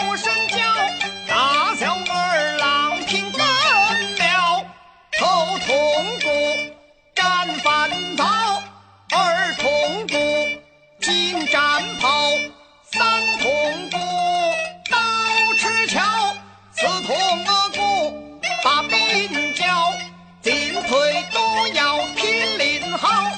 不深娇大小儿郎听根了头通鼓战饭早二通鼓金战袍三通鼓刀持鞘四通鼓把兵交进退都要听令号